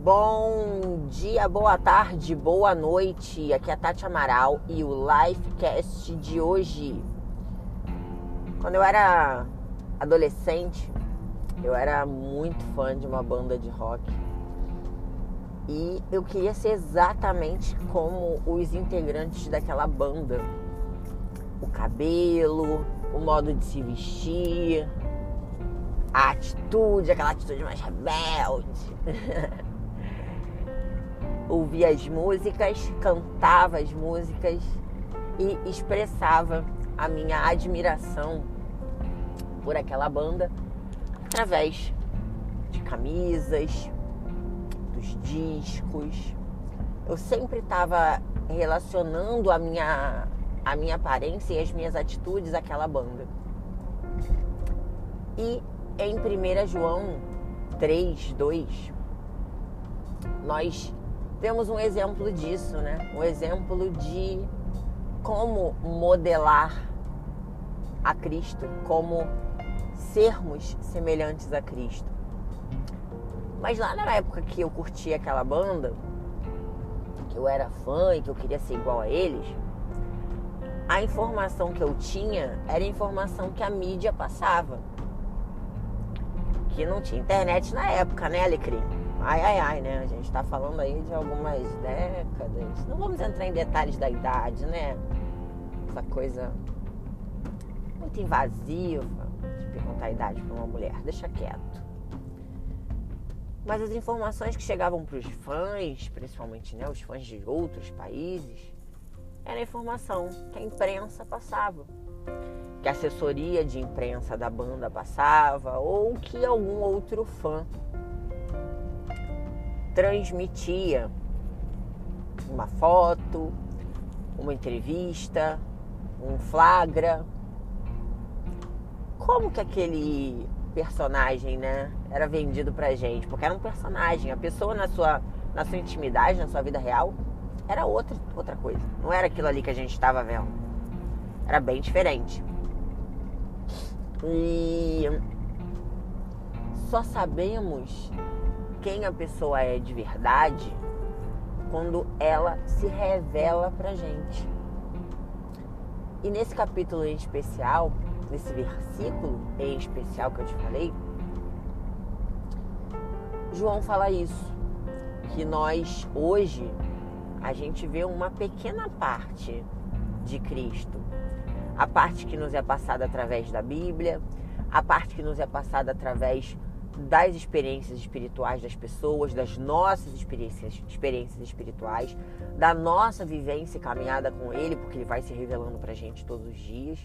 Bom dia, boa tarde, boa noite. Aqui é a Tati Amaral e o Lifecast de hoje. Quando eu era adolescente, eu era muito fã de uma banda de rock. E eu queria ser exatamente como os integrantes daquela banda. O cabelo, o modo de se vestir, a atitude, aquela atitude mais rebelde. Ouvia as músicas, cantava as músicas e expressava a minha admiração por aquela banda através de camisas, dos discos. Eu sempre estava relacionando a minha, a minha aparência e as minhas atitudes àquela banda. E em 1 João 3, 2, nós temos um exemplo disso, né? Um exemplo de como modelar a Cristo, como sermos semelhantes a Cristo. Mas lá na época que eu curtia aquela banda, que eu era fã e que eu queria ser igual a eles, a informação que eu tinha era a informação que a mídia passava. Que não tinha internet na época, né, Alecrim? Ai, ai, ai, né? A gente tá falando aí de algumas décadas. Não vamos entrar em detalhes da idade, né? Essa coisa muito invasiva de perguntar a idade para uma mulher. Deixa quieto. Mas as informações que chegavam para os fãs, principalmente né, os fãs de outros países, era a informação que a imprensa passava, que a assessoria de imprensa da banda passava, ou que algum outro fã transmitia uma foto, uma entrevista, um flagra. Como que aquele personagem, né, era vendido pra gente? Porque era um personagem, a pessoa na sua na sua intimidade, na sua vida real, era outra outra coisa. Não era aquilo ali que a gente estava vendo. Era bem diferente. E só sabemos quem a pessoa é de verdade quando ela se revela pra gente. E nesse capítulo em especial, nesse versículo em especial que eu te falei, João fala isso, que nós hoje a gente vê uma pequena parte de Cristo. A parte que nos é passada através da Bíblia, a parte que nos é passada através das experiências espirituais das pessoas, das nossas experiências, experiências espirituais, da nossa vivência e caminhada com Ele, porque Ele vai se revelando para a gente todos os dias.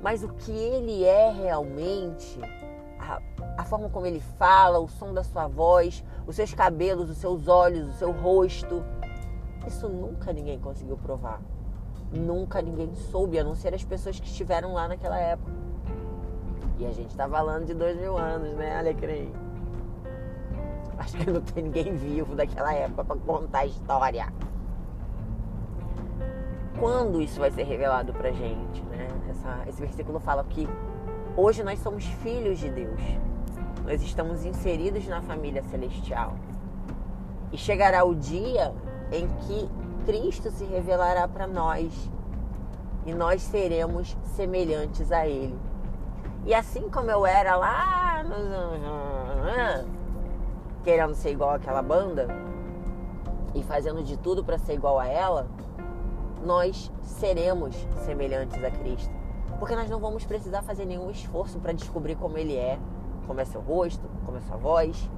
Mas o que Ele é realmente, a, a forma como Ele fala, o som da sua voz, os seus cabelos, os seus olhos, o seu rosto, isso nunca ninguém conseguiu provar. Nunca ninguém soube, a não ser as pessoas que estiveram lá naquela época. E a gente tá falando de dois mil anos, né, Alecrim? Acho que não tem ninguém vivo daquela época para contar a história. Quando isso vai ser revelado pra gente, né? Essa, esse versículo fala que hoje nós somos filhos de Deus. Nós estamos inseridos na família celestial. E chegará o dia em que Cristo se revelará para nós e nós seremos semelhantes a Ele. E assim como eu era lá querendo ser igual àquela banda e fazendo de tudo para ser igual a ela, nós seremos semelhantes a Cristo. Porque nós não vamos precisar fazer nenhum esforço para descobrir como ele é, como é seu rosto, como é sua voz.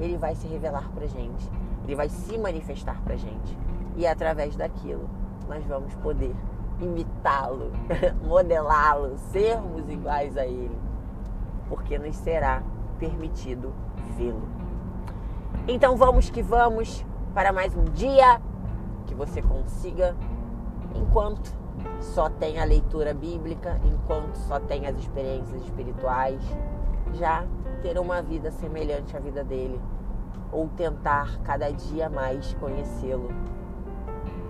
Ele vai se revelar pra gente. Ele vai se manifestar pra gente. E através daquilo nós vamos poder imitá-lo, modelá-lo, sermos iguais a ele, porque nos será permitido vê-lo. Então vamos que vamos para mais um dia que você consiga, enquanto só tem a leitura bíblica, enquanto só tem as experiências espirituais, já ter uma vida semelhante à vida dele, ou tentar cada dia mais conhecê-lo,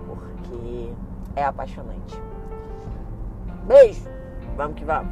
porque é apaixonante. Beijo! Vamos que vamos!